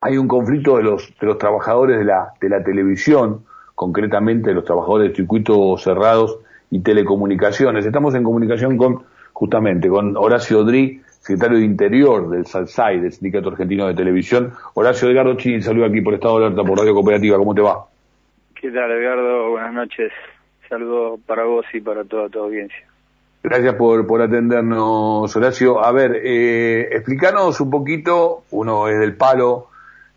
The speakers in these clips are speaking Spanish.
hay un conflicto de los, de los trabajadores de la, de la televisión, concretamente de los trabajadores de circuitos cerrados y telecomunicaciones. Estamos en comunicación con, justamente, con Horacio Odrí, secretario de Interior del SALSAI, del Sindicato Argentino de Televisión. Horacio Edgardo Chini, saludo aquí por Estado de Alerta, por Radio Cooperativa. ¿Cómo te va? ¿Qué tal, Edgardo? Buenas noches. Saludo para vos y para toda tu audiencia. Gracias por, por atendernos, Horacio. A ver, eh, explícanos un poquito, uno es del palo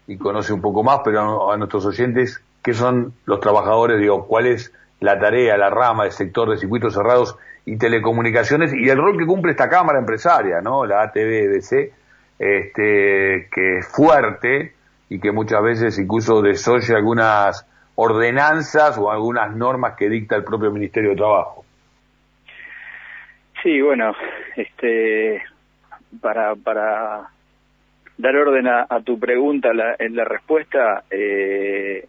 y conoce un poco más, pero a, nuestros oyentes, ¿qué son los trabajadores? Digo, ¿cuál es la tarea, la rama del sector de circuitos cerrados y telecomunicaciones y el rol que cumple esta cámara empresaria, ¿no? La ATVDC, este, que es fuerte y que muchas veces incluso desoye algunas ordenanzas o algunas normas que dicta el propio Ministerio de Trabajo. Sí, bueno, este, para, para dar orden a, tu pregunta la, en la respuesta, eh,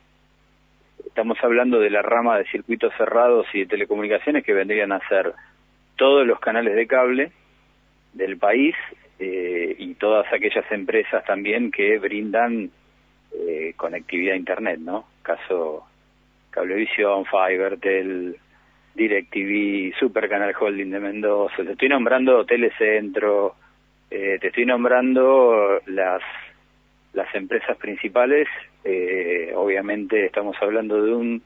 estamos hablando de la rama de circuitos cerrados y de telecomunicaciones que vendrían a ser todos los canales de cable del país eh, y todas aquellas empresas también que brindan eh, conectividad a internet, ¿no? Caso Cablevisión, Fibertel, DirecTV, Super Canal Holding de Mendoza. Estoy nombrando Telecentro, eh, te estoy nombrando las las empresas principales. Eh, obviamente estamos hablando de un,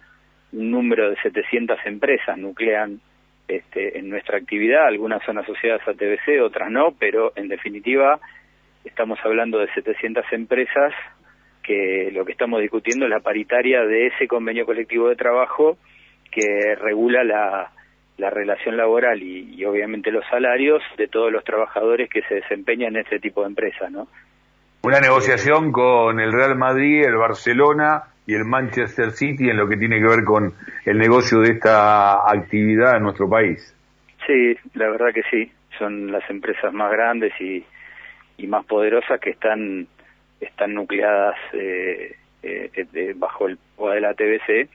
número de 700 empresas nuclean este, en nuestra actividad. Algunas son asociadas a TBC, otras no, pero en definitiva estamos hablando de 700 empresas que lo que estamos discutiendo es la paritaria de ese convenio colectivo de trabajo que regula la, la relación laboral y, obviamente los salarios de todos los trabajadores que se desempeñan en este tipo de empresas, ¿no? Una negociación con el Real Madrid, el Barcelona y el Manchester City en lo que tiene que ver con el negocio de esta actividad en nuestro país. Sí, la verdad que sí. Son las empresas más grandes y, y más poderosas que están están nucleadas eh, eh, bajo el poder de la TBC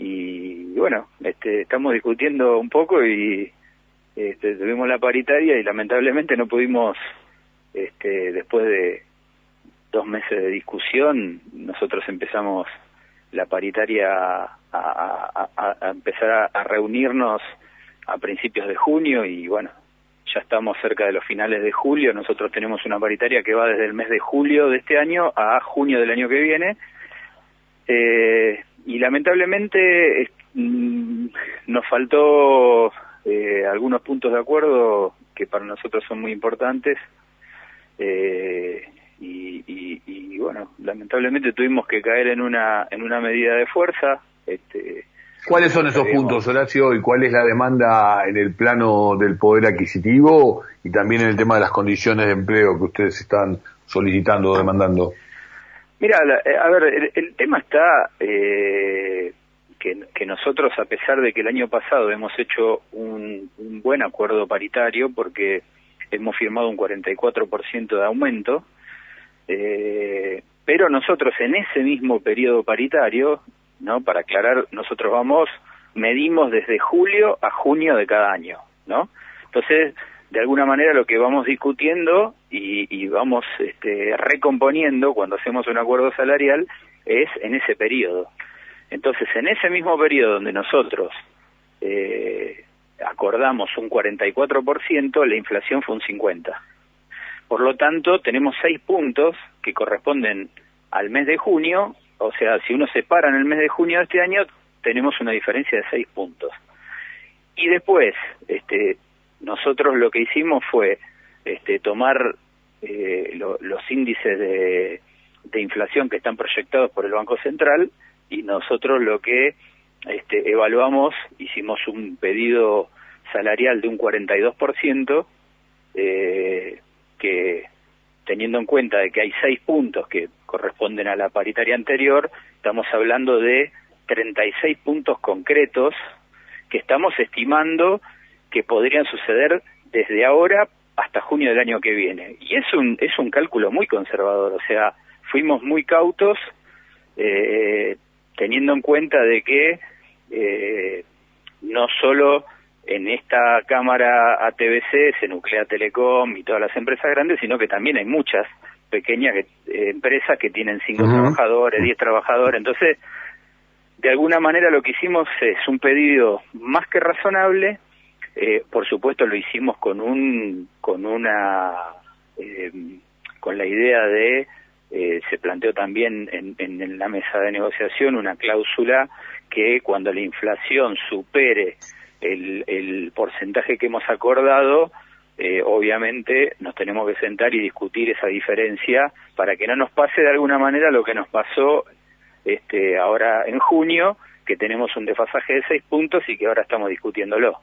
y, bueno este, estamos discutiendo un poco y este, tuvimos la paritaria y lamentablemente no pudimos este, después de dos meses de discusión nosotros empezamos la paritaria a, a, a empezar a reunirnos a principios de junio y bueno ya estamos cerca de los finales de julio, nosotros tenemos una paritaria que va desde el mes de julio de este año a junio del año que viene, eh, y lamentablemente mm, nos faltó eh, algunos puntos de acuerdo que para nosotros son muy importantes, eh, y, y, y, bueno, lamentablemente tuvimos que caer en una, en una medida de fuerza, este, ¿Cuáles son esos puntos, Horacio, y cuál es la demanda en el plano del poder adquisitivo y también en el tema de las condiciones de empleo que ustedes están solicitando o demandando? Mira, eh, a ver, el, tema está eh, que, nosotros, a pesar de que el año pasado hemos hecho un, buen acuerdo paritario, porque hemos firmado un 44% de aumento, eh, pero nosotros en ese mismo periodo paritario ¿no? Para aclarar, nosotros vamos, medimos desde julio a junio de cada año, ¿no? Entonces, de alguna manera lo que vamos discutiendo y, vamos este, recomponiendo cuando hacemos un acuerdo salarial es en ese periodo. Entonces, en ese mismo periodo donde nosotros eh, acordamos un 44%, la inflación fue un 50%. Por lo tanto, tenemos seis puntos que corresponden al mes de junio o sea, si uno se para en el mes de junio de este año, tenemos una diferencia de seis puntos. Y después, este, nosotros lo que hicimos fue este, tomar eh, los índices de, inflación que están proyectados por el Banco Central y nosotros lo que este, evaluamos, hicimos un pedido salarial de un 42%, eh, que teniendo en cuenta de que hay seis puntos que corresponden a la paritaria anterior, estamos hablando de 36 puntos concretos que estamos estimando que podrían suceder desde ahora hasta junio del año que viene. Y es un, es un cálculo muy conservador, o sea, fuimos muy cautos eh, teniendo en cuenta de que eh, no solo en esta cámara ATBC se nuclea Telecom y todas las empresas grandes, sino que también hay muchas pequeñas eh, empresas que tienen cinco trabajadores, diez trabajadores, entonces de alguna manera lo que hicimos es un pedido más que razonable, eh, por supuesto lo hicimos con un con una eh, con la idea de eh, se planteó también en, en, la mesa de negociación una cláusula que cuando la inflación supere el, el porcentaje que hemos acordado, eh, obviamente nos tenemos que sentar y discutir esa diferencia para que no nos pase de alguna manera lo que nos pasó este, ahora en junio, que tenemos un desfasaje de seis puntos y que ahora estamos discutiéndolo.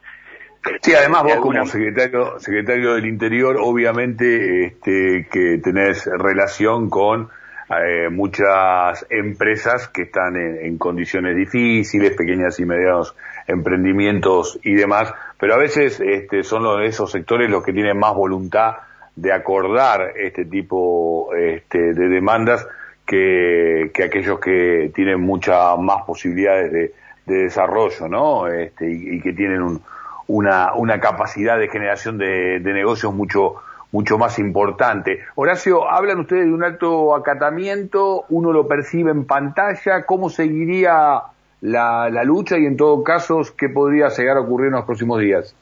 Sí, además vos como secretario, secretario del Interior, obviamente este, que tenés relación con eh, muchas empresas que están en, condiciones difíciles, pequeñas y medianos emprendimientos y demás, pero a veces este, son los, esos sectores los que tienen más voluntad de acordar este tipo este, de demandas que, que aquellos que tienen muchas más posibilidades de, desarrollo, ¿no? Este, y que tienen un, una, una capacidad de generación de, negocios mucho, mucho más importante. Horacio, hablan ustedes de un alto acatamiento, uno lo percibe en pantalla, ¿cómo seguiría la, la lucha y en todo caso, qué podría llegar a ocurrir en los próximos días?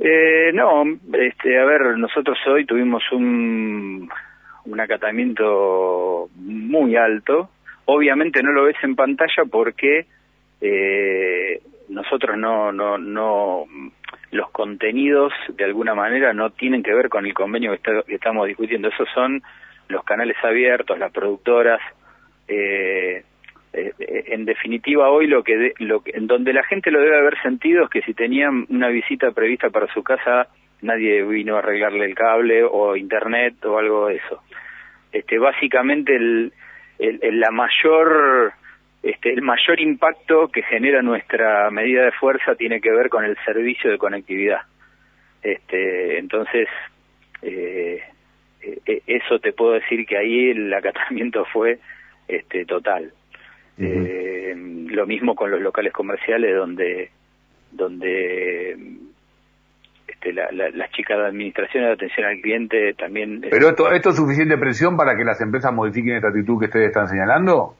Eh, no, este, a ver, nosotros hoy tuvimos un, un acatamiento muy alto. Obviamente no lo ves en pantalla porque eh, nosotros no, no, no, los contenidos de alguna manera no tienen que ver con el convenio que, estamos discutiendo, esos son los canales abiertos, las productoras, eh, eh, en definitiva hoy lo que, lo que, en donde la gente lo debe haber sentido es que si tenían una visita prevista para su casa nadie vino a arreglarle el cable o internet o algo de eso. Este, básicamente el, el la mayor este, el mayor impacto que genera nuestra medida de fuerza tiene que ver con el servicio de conectividad. Este, entonces, eh, eh, eso te puedo decir que ahí el acatamiento fue este, total. Eh, lo mismo con los locales comerciales donde donde este, la, las chicas de administración de atención al cliente también... ¿Pero esto, esto es suficiente presión para que las empresas modifiquen esta actitud que ustedes están señalando?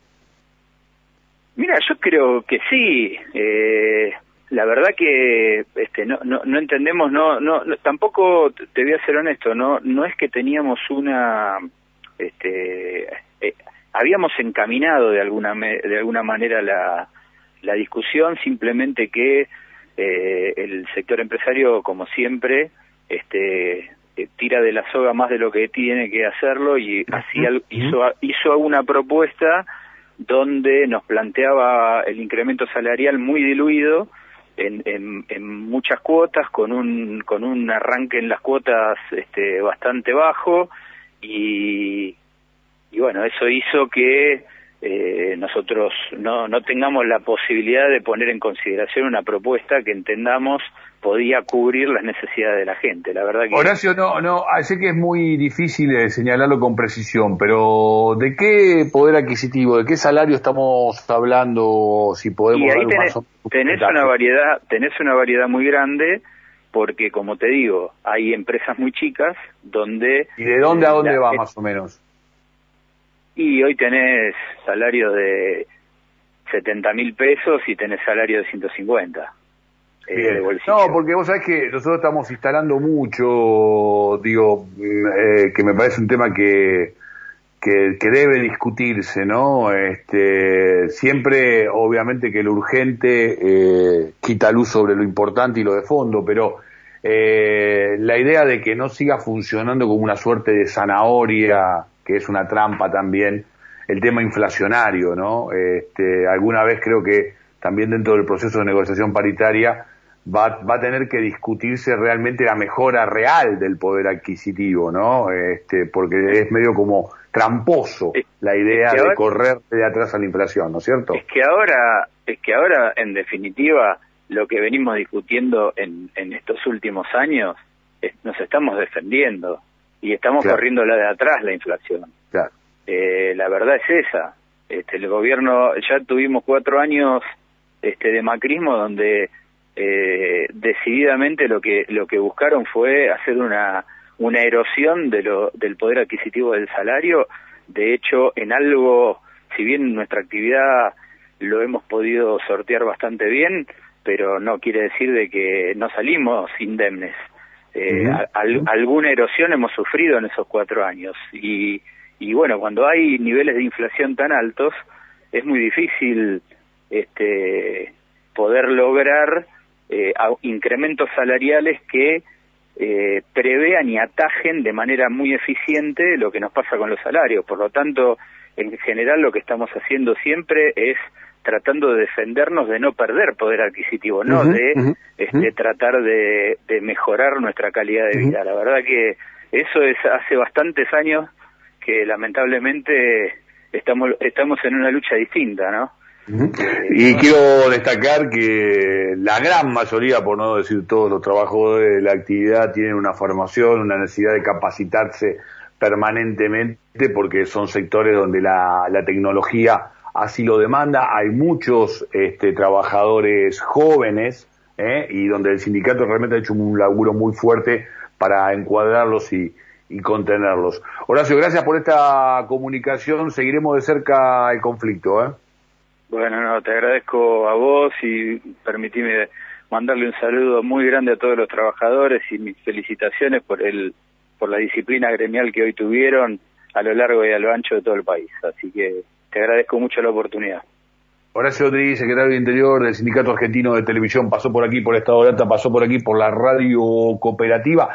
Mira, yo creo que sí. Eh, la verdad que este, no, no, no entendemos, no, no, tampoco te voy a ser honesto, no, no es que teníamos una, este, eh, habíamos encaminado de alguna de alguna manera la, la discusión, simplemente que eh, el sector empresario, como siempre, este, eh, tira de la soga más de lo que tiene que hacerlo y así hizo hizo una propuesta donde nos planteaba el incremento salarial muy diluido en, en, muchas cuotas, con un, con un arranque en las cuotas este, bastante bajo y, y bueno, eso hizo que eh, nosotros no, no tengamos la posibilidad de poner en consideración una propuesta que entendamos podía cubrir las necesidades de la gente. La verdad que Horacio, no, no, ah, sé que es muy difícil eh, señalarlo con precisión, pero ¿de qué poder adquisitivo, de qué salario estamos hablando? Si podemos. Y ahí tenés, tenés una variedad, tenés una variedad muy grande, porque como te digo, hay empresas muy chicas donde. ¿Y de dónde a dónde va más o menos? Y hoy tenés salario de 70 mil pesos y tenés salario de 150. Eh, no, porque vos sabés que nosotros estamos instalando mucho, digo, mm, eh, que me parece un tema que, que, debe discutirse, ¿no? Este, siempre, obviamente, que lo urgente eh, quita luz sobre lo importante y lo de fondo, pero la idea de que no siga funcionando como una suerte de zanahoria, que es una trampa también, el tema inflacionario, ¿no? Este, alguna vez creo que también dentro del proceso de negociación paritaria va, va a tener que discutirse realmente la mejora real del poder adquisitivo, ¿no? Este, porque es medio como tramposo la idea de correr de atrás a la inflación, ¿no es cierto? Es que ahora, es que ahora, en definitiva, lo que venimos discutiendo en, en estos últimos años, nos estamos defendiendo y estamos corriendo la de atrás la inflación. Eh, la verdad es esa. Este, el gobierno, ya tuvimos cuatro años este, de macrismo donde eh, decididamente lo que lo que buscaron fue hacer una una erosión de lo, del poder adquisitivo del salario. De hecho, en algo, si bien nuestra actividad lo hemos podido sortear bastante bien, pero no quiere decir de que no salimos indemnes. Eh, alguna erosión hemos sufrido en esos cuatro años y, y bueno, cuando hay niveles de inflación tan altos, es muy difícil este, poder lograr eh, incrementos salariales que eh, prevean y atajen de manera muy eficiente lo que nos pasa con los salarios. Por lo tanto, en general lo que estamos haciendo siempre es tratando de defendernos de no perder poder adquisitivo, no de este, tratar de, mejorar nuestra calidad de vida. La verdad que eso es hace bastantes años que lamentablemente estamos estamos en una lucha distinta, ¿no? Y quiero destacar que la gran mayoría, por no decir todos los trabajos de la actividad, tienen una formación, una necesidad de capacitarse permanentemente porque son sectores donde la, tecnología así lo demanda. Hay muchos este, trabajadores jóvenes ¿eh? y donde el sindicato realmente ha hecho un laburo muy fuerte para encuadrarlos y, y contenerlos. Horacio, gracias por esta comunicación. Seguiremos de cerca el conflicto. ¿eh? Bueno, no, te agradezco a vos y permitime mandarle un saludo muy grande a todos los trabajadores y mis felicitaciones por el por la disciplina gremial que hoy tuvieron a lo largo y a lo ancho de todo el país. Así que te agradezco mucho la oportunidad. Horacio Rodríguez, secretario de Interior del Sindicato Argentino de Televisión, pasó por aquí por Estado de Alta, pasó por aquí por la radio cooperativa.